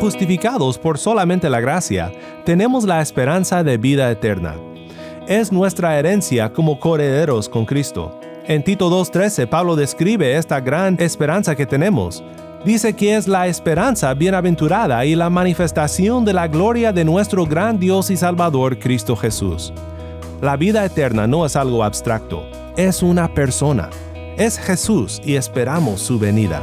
justificados por solamente la gracia, tenemos la esperanza de vida eterna. Es nuestra herencia como coherederos con Cristo. En Tito 2.13 Pablo describe esta gran esperanza que tenemos. Dice que es la esperanza bienaventurada y la manifestación de la gloria de nuestro gran Dios y Salvador Cristo Jesús. La vida eterna no es algo abstracto, es una persona. Es Jesús y esperamos su venida.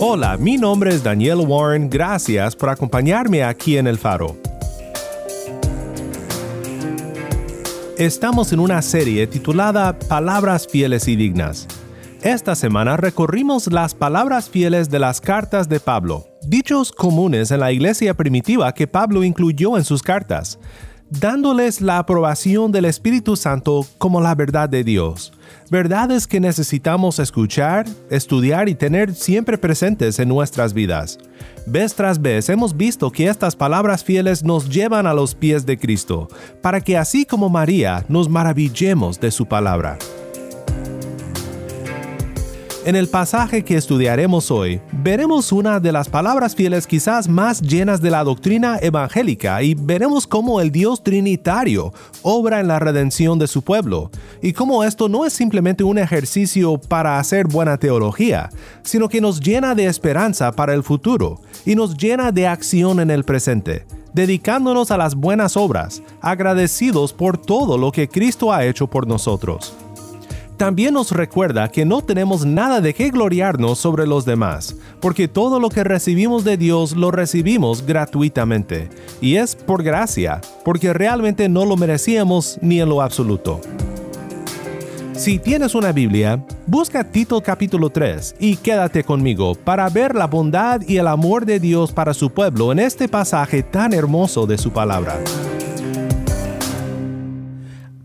Hola, mi nombre es Daniel Warren, gracias por acompañarme aquí en El Faro. Estamos en una serie titulada Palabras fieles y dignas. Esta semana recorrimos las palabras fieles de las cartas de Pablo, dichos comunes en la iglesia primitiva que Pablo incluyó en sus cartas, dándoles la aprobación del Espíritu Santo como la verdad de Dios. Verdades que necesitamos escuchar, estudiar y tener siempre presentes en nuestras vidas. Vez tras vez hemos visto que estas palabras fieles nos llevan a los pies de Cristo, para que así como María nos maravillemos de su palabra. En el pasaje que estudiaremos hoy, veremos una de las palabras fieles quizás más llenas de la doctrina evangélica y veremos cómo el Dios Trinitario obra en la redención de su pueblo, y cómo esto no es simplemente un ejercicio para hacer buena teología, sino que nos llena de esperanza para el futuro y nos llena de acción en el presente dedicándonos a las buenas obras, agradecidos por todo lo que Cristo ha hecho por nosotros también nos recuerda que no tenemos nada de qué gloriarnos sobre los demás, porque todo lo que recibimos de Dios lo recibimos gratuitamente, y es por gracia, porque realmente no lo merecíamos ni en lo absoluto. Si tienes una Biblia, busca Tito capítulo 3 y quédate conmigo para ver la bondad y el amor de Dios para su pueblo en este pasaje tan hermoso de su palabra.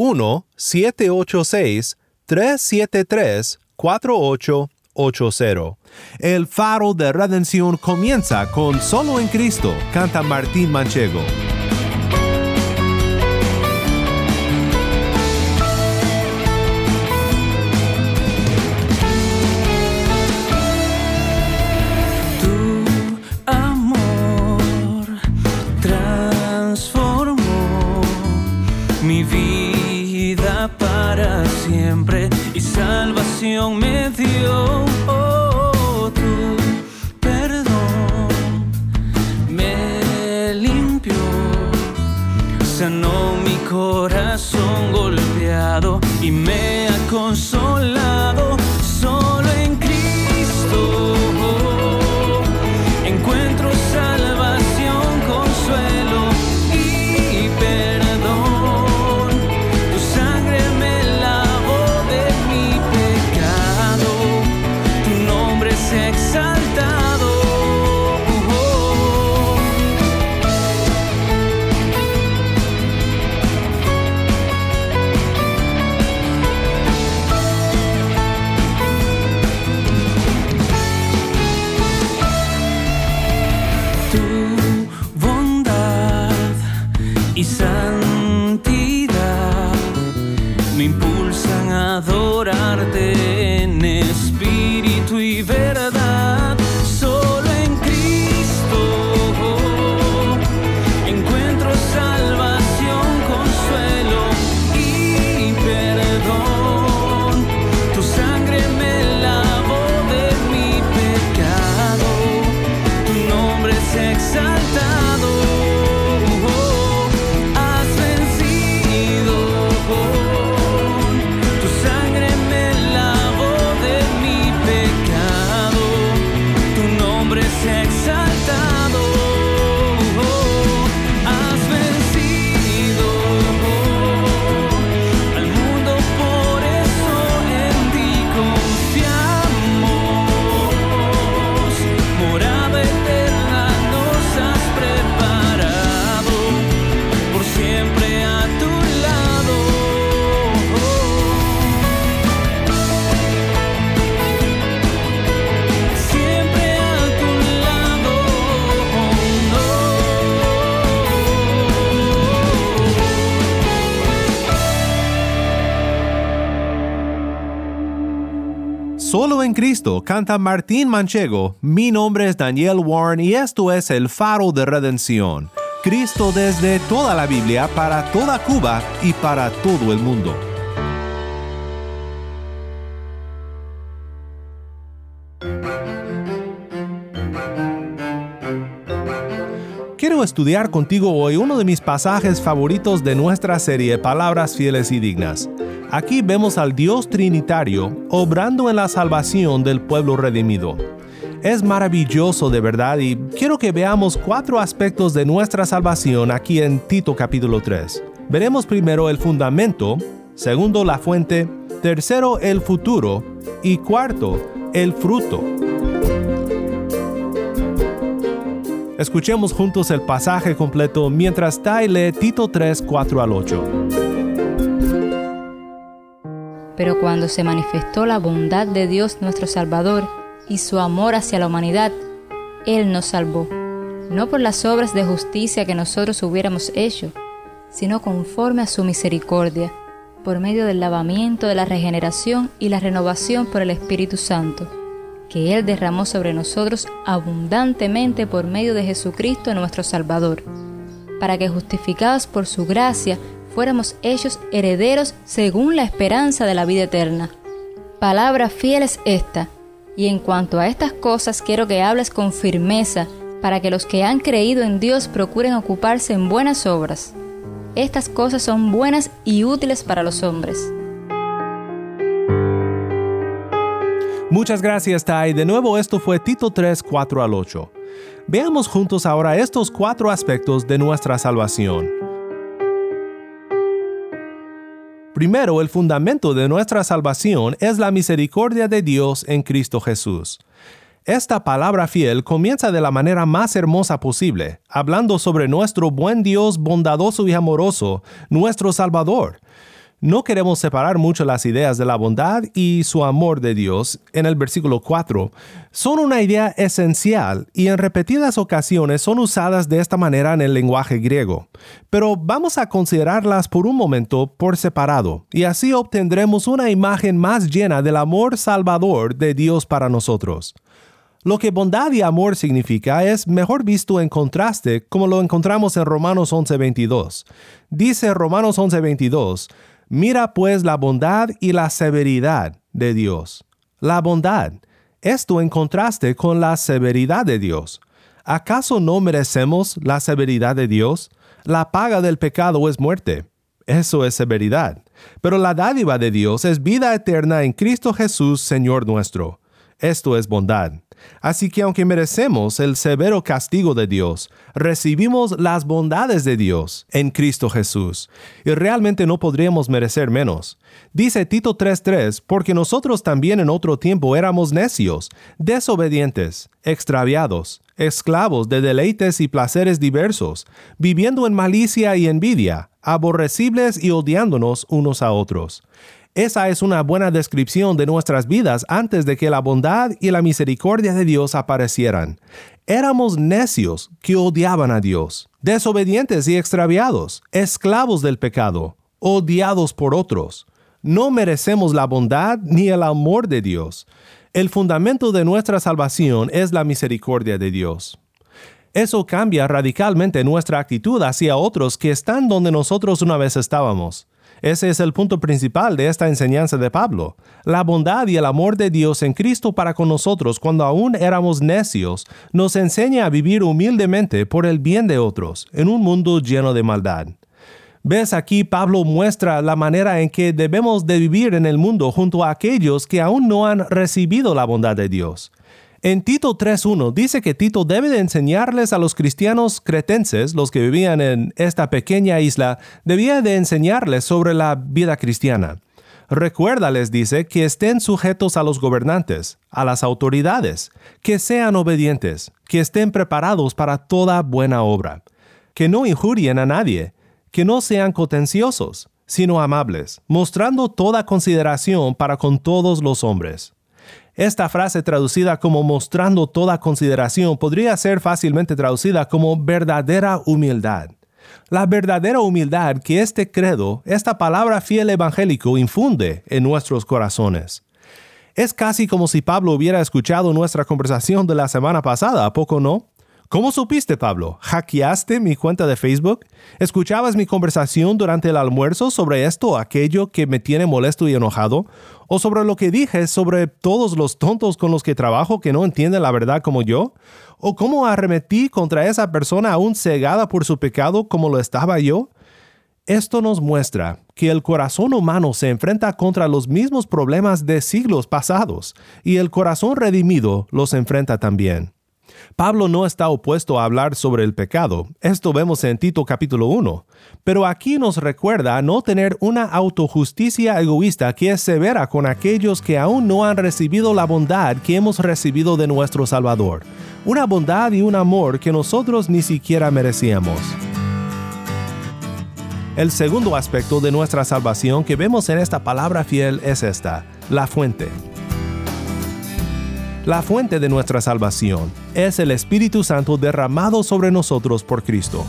1-786-373-4880. El faro de redención comienza con Solo en Cristo, canta Martín Manchego. Canta Martín Manchego. Mi nombre es Daniel Warren y esto es el faro de redención. Cristo desde toda la Biblia para toda Cuba y para todo el mundo. Quiero estudiar contigo hoy uno de mis pasajes favoritos de nuestra serie Palabras Fieles y Dignas. Aquí vemos al Dios Trinitario obrando en la salvación del pueblo redimido. Es maravilloso de verdad y quiero que veamos cuatro aspectos de nuestra salvación aquí en Tito capítulo 3. Veremos primero el fundamento, segundo la fuente, tercero el futuro y cuarto el fruto. Escuchemos juntos el pasaje completo mientras Tai lee Tito 3, 4 al 8. Pero cuando se manifestó la bondad de Dios nuestro Salvador y su amor hacia la humanidad, Él nos salvó, no por las obras de justicia que nosotros hubiéramos hecho, sino conforme a su misericordia, por medio del lavamiento de la regeneración y la renovación por el Espíritu Santo que Él derramó sobre nosotros abundantemente por medio de Jesucristo nuestro Salvador, para que justificados por su gracia fuéramos hechos herederos según la esperanza de la vida eterna. Palabra fiel es esta, y en cuanto a estas cosas quiero que hables con firmeza, para que los que han creído en Dios procuren ocuparse en buenas obras. Estas cosas son buenas y útiles para los hombres Muchas gracias, Tai. De nuevo, esto fue Tito 3, 4 al 8. Veamos juntos ahora estos cuatro aspectos de nuestra salvación. Primero, el fundamento de nuestra salvación es la misericordia de Dios en Cristo Jesús. Esta palabra fiel comienza de la manera más hermosa posible, hablando sobre nuestro buen Dios bondadoso y amoroso, nuestro Salvador, no queremos separar mucho las ideas de la bondad y su amor de Dios en el versículo 4. Son una idea esencial y en repetidas ocasiones son usadas de esta manera en el lenguaje griego. Pero vamos a considerarlas por un momento por separado y así obtendremos una imagen más llena del amor salvador de Dios para nosotros. Lo que bondad y amor significa es mejor visto en contraste como lo encontramos en Romanos 11:22. Dice Romanos 11:22, Mira pues la bondad y la severidad de Dios. La bondad, esto en contraste con la severidad de Dios. ¿Acaso no merecemos la severidad de Dios? La paga del pecado es muerte. Eso es severidad. Pero la dádiva de Dios es vida eterna en Cristo Jesús, Señor nuestro. Esto es bondad. Así que aunque merecemos el severo castigo de Dios, recibimos las bondades de Dios en Cristo Jesús, y realmente no podríamos merecer menos. Dice Tito 3:3, porque nosotros también en otro tiempo éramos necios, desobedientes, extraviados, esclavos de deleites y placeres diversos, viviendo en malicia y envidia, aborrecibles y odiándonos unos a otros. Esa es una buena descripción de nuestras vidas antes de que la bondad y la misericordia de Dios aparecieran. Éramos necios que odiaban a Dios, desobedientes y extraviados, esclavos del pecado, odiados por otros. No merecemos la bondad ni el amor de Dios. El fundamento de nuestra salvación es la misericordia de Dios. Eso cambia radicalmente nuestra actitud hacia otros que están donde nosotros una vez estábamos. Ese es el punto principal de esta enseñanza de Pablo. La bondad y el amor de Dios en Cristo para con nosotros cuando aún éramos necios nos enseña a vivir humildemente por el bien de otros en un mundo lleno de maldad. Ves aquí Pablo muestra la manera en que debemos de vivir en el mundo junto a aquellos que aún no han recibido la bondad de Dios. En Tito 3.1 dice que Tito debe de enseñarles a los cristianos cretenses, los que vivían en esta pequeña isla, debía de enseñarles sobre la vida cristiana. Recuérdales, dice, que estén sujetos a los gobernantes, a las autoridades, que sean obedientes, que estén preparados para toda buena obra, que no injurien a nadie, que no sean contenciosos, sino amables, mostrando toda consideración para con todos los hombres. Esta frase traducida como mostrando toda consideración podría ser fácilmente traducida como verdadera humildad. La verdadera humildad que este credo, esta palabra fiel evangélico infunde en nuestros corazones. Es casi como si Pablo hubiera escuchado nuestra conversación de la semana pasada, ¿a poco no? ¿Cómo supiste, Pablo? ¿Hackeaste mi cuenta de Facebook? ¿Escuchabas mi conversación durante el almuerzo sobre esto o aquello que me tiene molesto y enojado? ¿O sobre lo que dije sobre todos los tontos con los que trabajo que no entienden la verdad como yo? ¿O cómo arremetí contra esa persona aún cegada por su pecado como lo estaba yo? Esto nos muestra que el corazón humano se enfrenta contra los mismos problemas de siglos pasados, y el corazón redimido los enfrenta también. Pablo no está opuesto a hablar sobre el pecado, esto vemos en Tito capítulo 1, pero aquí nos recuerda no tener una autojusticia egoísta que es severa con aquellos que aún no han recibido la bondad que hemos recibido de nuestro Salvador, una bondad y un amor que nosotros ni siquiera merecíamos. El segundo aspecto de nuestra salvación que vemos en esta palabra fiel es esta, la fuente. La fuente de nuestra salvación es el Espíritu Santo derramado sobre nosotros por Cristo.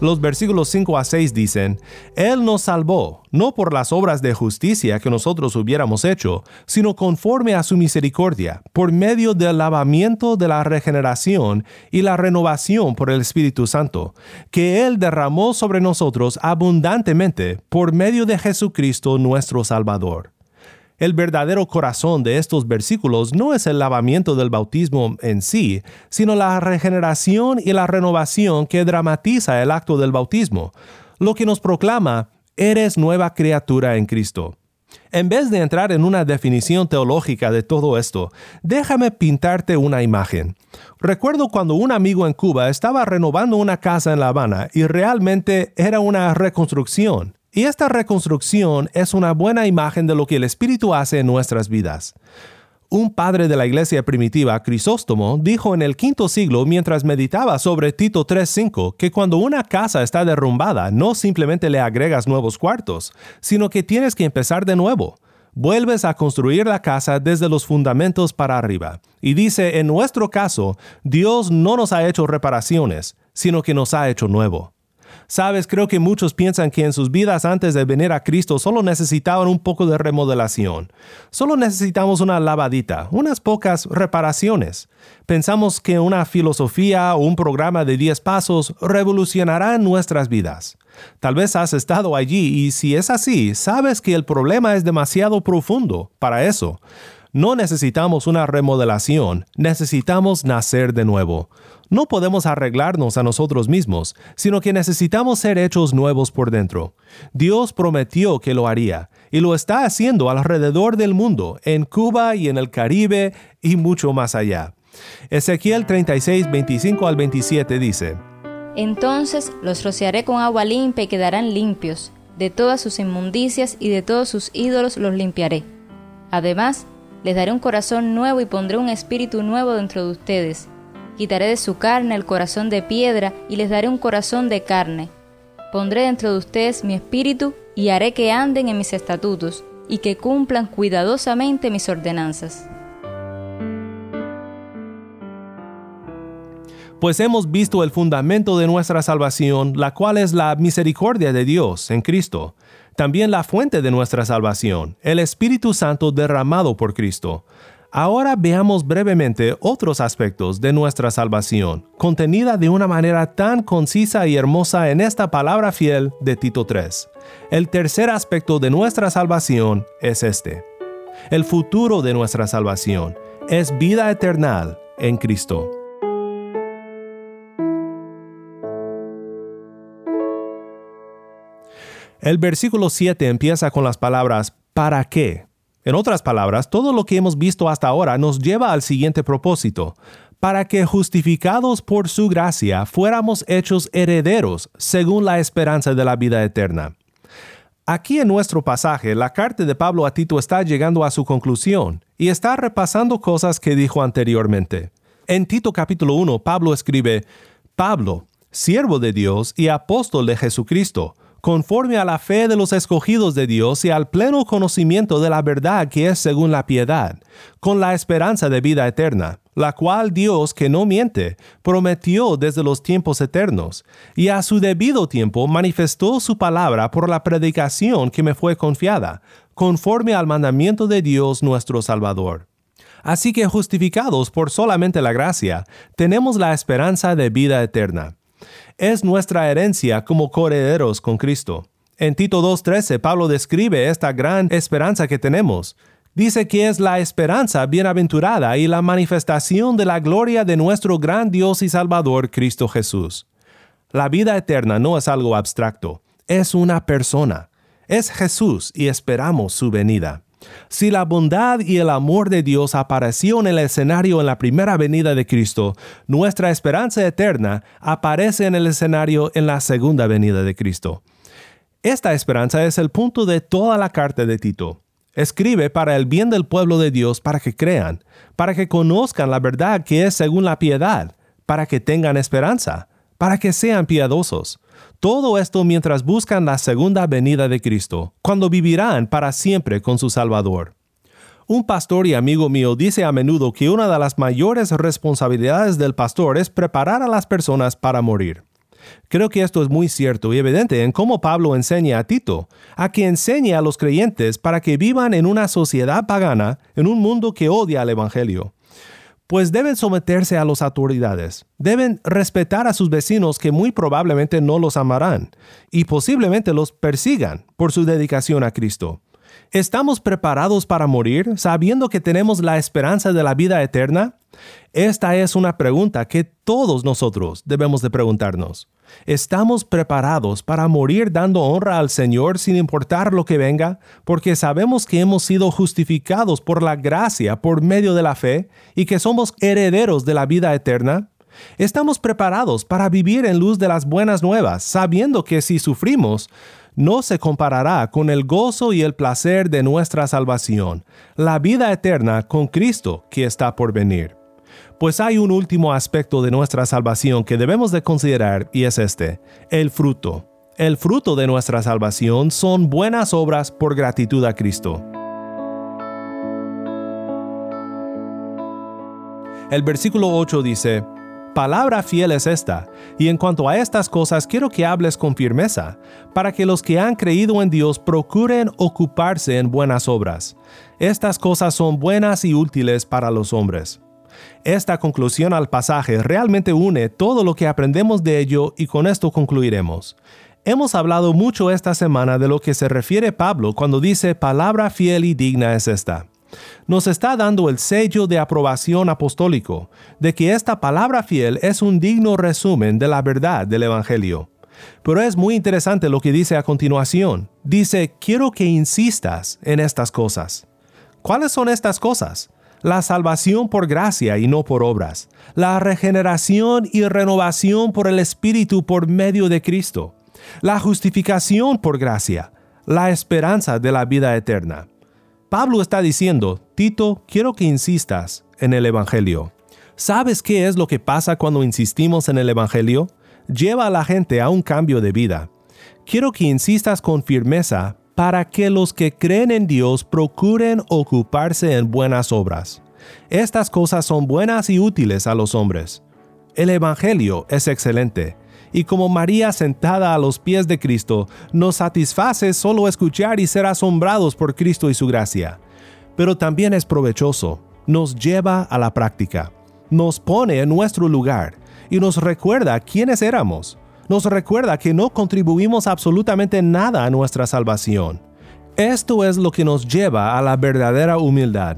Los versículos 5 a 6 dicen, Él nos salvó, no por las obras de justicia que nosotros hubiéramos hecho, sino conforme a su misericordia, por medio del lavamiento de la regeneración y la renovación por el Espíritu Santo, que Él derramó sobre nosotros abundantemente por medio de Jesucristo nuestro Salvador. El verdadero corazón de estos versículos no es el lavamiento del bautismo en sí, sino la regeneración y la renovación que dramatiza el acto del bautismo, lo que nos proclama, eres nueva criatura en Cristo. En vez de entrar en una definición teológica de todo esto, déjame pintarte una imagen. Recuerdo cuando un amigo en Cuba estaba renovando una casa en La Habana y realmente era una reconstrucción. Y esta reconstrucción es una buena imagen de lo que el Espíritu hace en nuestras vidas. Un padre de la iglesia primitiva, Crisóstomo, dijo en el quinto siglo mientras meditaba sobre Tito 3.5 que cuando una casa está derrumbada no simplemente le agregas nuevos cuartos, sino que tienes que empezar de nuevo. Vuelves a construir la casa desde los fundamentos para arriba. Y dice, en nuestro caso, Dios no nos ha hecho reparaciones, sino que nos ha hecho nuevo. Sabes, creo que muchos piensan que en sus vidas antes de venir a Cristo solo necesitaban un poco de remodelación. Solo necesitamos una lavadita, unas pocas reparaciones. Pensamos que una filosofía o un programa de 10 pasos revolucionarán nuestras vidas. Tal vez has estado allí y si es así, sabes que el problema es demasiado profundo para eso. No necesitamos una remodelación, necesitamos nacer de nuevo. No podemos arreglarnos a nosotros mismos, sino que necesitamos ser hechos nuevos por dentro. Dios prometió que lo haría, y lo está haciendo alrededor del mundo, en Cuba y en el Caribe y mucho más allá. Ezequiel 36, 25 al 27 dice, Entonces los rociaré con agua limpia y quedarán limpios, de todas sus inmundicias y de todos sus ídolos los limpiaré. Además, les daré un corazón nuevo y pondré un espíritu nuevo dentro de ustedes. Quitaré de su carne el corazón de piedra y les daré un corazón de carne. Pondré dentro de ustedes mi espíritu y haré que anden en mis estatutos y que cumplan cuidadosamente mis ordenanzas. Pues hemos visto el fundamento de nuestra salvación, la cual es la misericordia de Dios en Cristo también la fuente de nuestra salvación, el Espíritu Santo derramado por Cristo. Ahora veamos brevemente otros aspectos de nuestra salvación, contenida de una manera tan concisa y hermosa en esta palabra fiel de Tito 3. El tercer aspecto de nuestra salvación es este. El futuro de nuestra salvación es vida eterna en Cristo. El versículo 7 empieza con las palabras ¿para qué? En otras palabras, todo lo que hemos visto hasta ahora nos lleva al siguiente propósito, para que justificados por su gracia fuéramos hechos herederos según la esperanza de la vida eterna. Aquí en nuestro pasaje, la carta de Pablo a Tito está llegando a su conclusión y está repasando cosas que dijo anteriormente. En Tito capítulo 1, Pablo escribe, Pablo, siervo de Dios y apóstol de Jesucristo, conforme a la fe de los escogidos de Dios y al pleno conocimiento de la verdad que es según la piedad, con la esperanza de vida eterna, la cual Dios, que no miente, prometió desde los tiempos eternos, y a su debido tiempo manifestó su palabra por la predicación que me fue confiada, conforme al mandamiento de Dios nuestro Salvador. Así que justificados por solamente la gracia, tenemos la esperanza de vida eterna es nuestra herencia como coherederos con Cristo. En Tito 2.13 Pablo describe esta gran esperanza que tenemos. Dice que es la esperanza bienaventurada y la manifestación de la gloria de nuestro gran Dios y Salvador Cristo Jesús. La vida eterna no es algo abstracto, es una persona. Es Jesús y esperamos su venida. Si la bondad y el amor de Dios apareció en el escenario en la primera venida de Cristo, nuestra esperanza eterna aparece en el escenario en la segunda venida de Cristo. Esta esperanza es el punto de toda la carta de Tito. Escribe para el bien del pueblo de Dios para que crean, para que conozcan la verdad que es según la piedad, para que tengan esperanza, para que sean piadosos todo esto mientras buscan la segunda venida de Cristo, cuando vivirán para siempre con su Salvador. Un pastor y amigo mío dice a menudo que una de las mayores responsabilidades del pastor es preparar a las personas para morir. Creo que esto es muy cierto y evidente en cómo Pablo enseña a Tito, a que enseñe a los creyentes para que vivan en una sociedad pagana, en un mundo que odia al Evangelio pues deben someterse a las autoridades, deben respetar a sus vecinos que muy probablemente no los amarán y posiblemente los persigan por su dedicación a Cristo. ¿Estamos preparados para morir sabiendo que tenemos la esperanza de la vida eterna? Esta es una pregunta que todos nosotros debemos de preguntarnos. ¿Estamos preparados para morir dando honra al Señor sin importar lo que venga? Porque sabemos que hemos sido justificados por la gracia por medio de la fe y que somos herederos de la vida eterna. Estamos preparados para vivir en luz de las buenas nuevas, sabiendo que si sufrimos, no se comparará con el gozo y el placer de nuestra salvación, la vida eterna con Cristo que está por venir. Pues hay un último aspecto de nuestra salvación que debemos de considerar y es este, el fruto. El fruto de nuestra salvación son buenas obras por gratitud a Cristo. El versículo 8 dice, Palabra fiel es esta, y en cuanto a estas cosas quiero que hables con firmeza, para que los que han creído en Dios procuren ocuparse en buenas obras. Estas cosas son buenas y útiles para los hombres. Esta conclusión al pasaje realmente une todo lo que aprendemos de ello y con esto concluiremos. Hemos hablado mucho esta semana de lo que se refiere Pablo cuando dice palabra fiel y digna es esta nos está dando el sello de aprobación apostólico, de que esta palabra fiel es un digno resumen de la verdad del Evangelio. Pero es muy interesante lo que dice a continuación. Dice, quiero que insistas en estas cosas. ¿Cuáles son estas cosas? La salvación por gracia y no por obras. La regeneración y renovación por el Espíritu por medio de Cristo. La justificación por gracia. La esperanza de la vida eterna. Pablo está diciendo, Tito, quiero que insistas en el Evangelio. ¿Sabes qué es lo que pasa cuando insistimos en el Evangelio? Lleva a la gente a un cambio de vida. Quiero que insistas con firmeza para que los que creen en Dios procuren ocuparse en buenas obras. Estas cosas son buenas y útiles a los hombres. El Evangelio es excelente y como María sentada a los pies de Cristo, nos satisface solo escuchar y ser asombrados por Cristo y su gracia. Pero también es provechoso, nos lleva a la práctica, nos pone en nuestro lugar y nos recuerda quiénes éramos. Nos recuerda que no contribuimos absolutamente nada a nuestra salvación. Esto es lo que nos lleva a la verdadera humildad.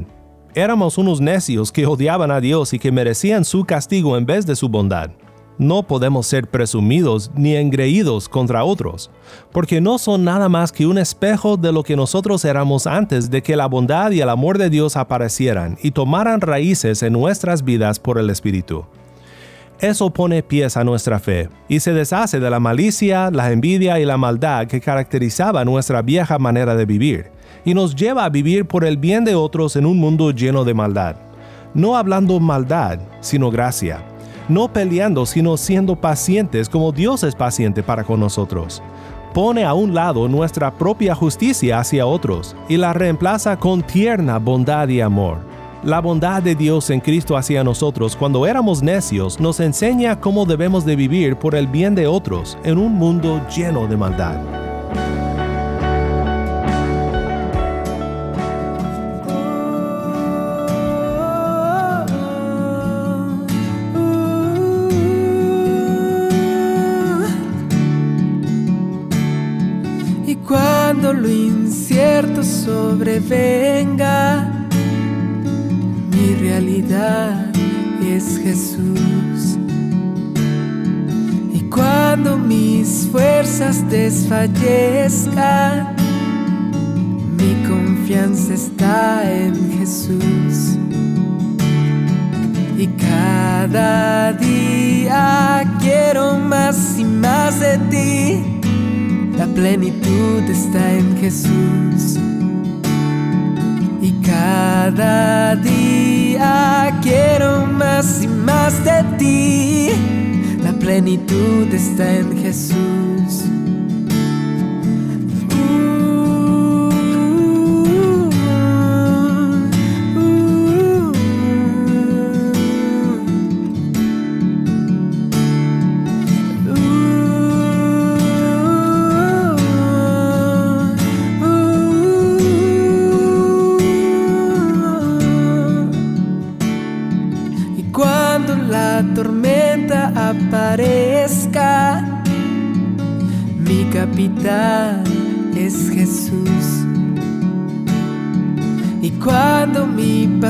Éramos unos necios que odiaban a Dios y que merecían su castigo en vez de su bondad. No podemos ser presumidos ni engreídos contra otros, porque no son nada más que un espejo de lo que nosotros éramos antes de que la bondad y el amor de Dios aparecieran y tomaran raíces en nuestras vidas por el Espíritu. Eso pone pies a nuestra fe y se deshace de la malicia, la envidia y la maldad que caracterizaba nuestra vieja manera de vivir, y nos lleva a vivir por el bien de otros en un mundo lleno de maldad. No hablando maldad, sino gracia no peleando, sino siendo pacientes como Dios es paciente para con nosotros. pone a un lado nuestra propia justicia hacia otros y la reemplaza con tierna bondad y amor. La bondad de Dios en Cristo hacia nosotros cuando éramos necios nos enseña cómo debemos de vivir por el bien de otros en un mundo lleno de maldad. Y cuando lo incierto sobrevenga, realidad es Jesús. Y cuando mis fuerzas desfallezcan, mi confianza está en Jesús. Y cada día quiero más y más de ti. La plenitud está en Jesús. Y cada día quiero más y más de ti. La plenitud está en Jesús.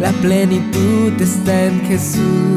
La plenitud está en Jesús.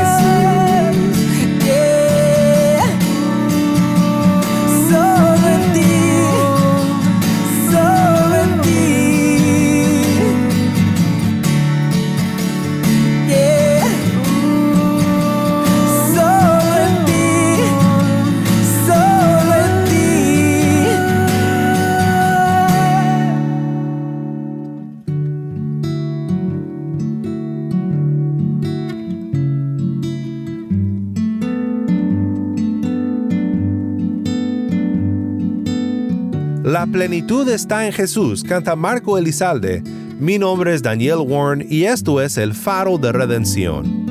Plenitud está en Jesús, canta Marco Elizalde. Mi nombre es Daniel Warren y esto es el faro de redención.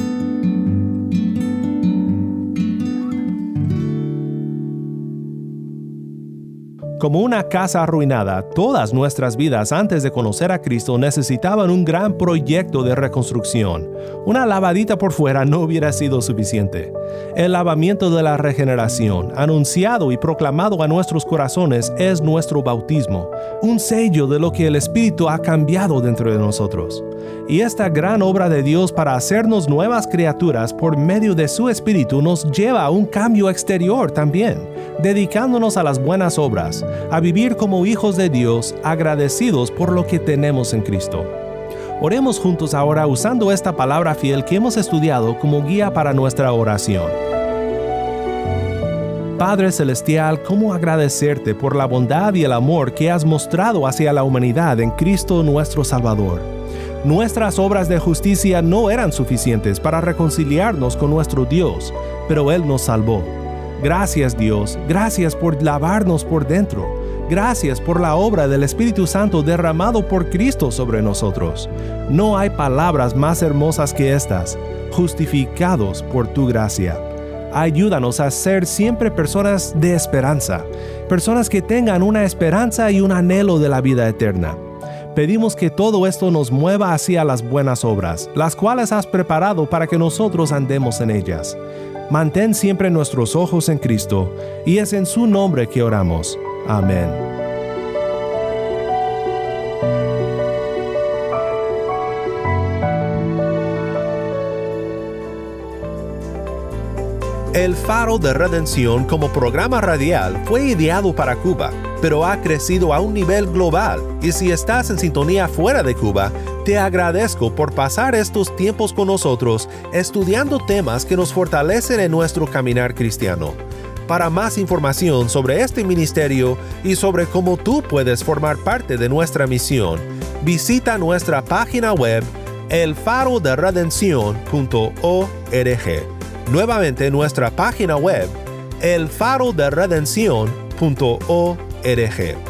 Como una casa arruinada, todas nuestras vidas antes de conocer a Cristo necesitaban un gran proyecto de reconstrucción. Una lavadita por fuera no hubiera sido suficiente. El lavamiento de la regeneración, anunciado y proclamado a nuestros corazones, es nuestro bautismo, un sello de lo que el Espíritu ha cambiado dentro de nosotros. Y esta gran obra de Dios para hacernos nuevas criaturas por medio de su Espíritu nos lleva a un cambio exterior también, dedicándonos a las buenas obras, a vivir como hijos de Dios agradecidos por lo que tenemos en Cristo. Oremos juntos ahora usando esta palabra fiel que hemos estudiado como guía para nuestra oración. Padre Celestial, ¿cómo agradecerte por la bondad y el amor que has mostrado hacia la humanidad en Cristo nuestro Salvador? Nuestras obras de justicia no eran suficientes para reconciliarnos con nuestro Dios, pero Él nos salvó. Gracias Dios, gracias por lavarnos por dentro. Gracias por la obra del Espíritu Santo derramado por Cristo sobre nosotros. No hay palabras más hermosas que estas, justificados por tu gracia. Ayúdanos a ser siempre personas de esperanza, personas que tengan una esperanza y un anhelo de la vida eterna. Pedimos que todo esto nos mueva hacia las buenas obras, las cuales has preparado para que nosotros andemos en ellas. Mantén siempre nuestros ojos en Cristo, y es en su nombre que oramos. Amén. El Faro de Redención como programa radial fue ideado para Cuba, pero ha crecido a un nivel global y si estás en sintonía fuera de Cuba, te agradezco por pasar estos tiempos con nosotros estudiando temas que nos fortalecen en nuestro caminar cristiano. Para más información sobre este ministerio y sobre cómo tú puedes formar parte de nuestra misión, visita nuestra página web elfaroderedencion.org nuevamente nuestra página web elfaroderedencion.org.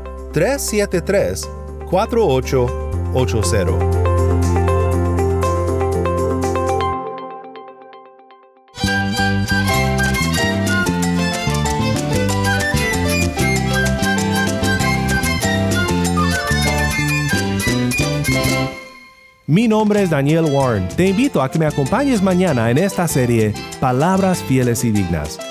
Mi nombre es Daniel Warren. Te invito a que me acompañes mañana en esta serie Palabras fieles y dignas.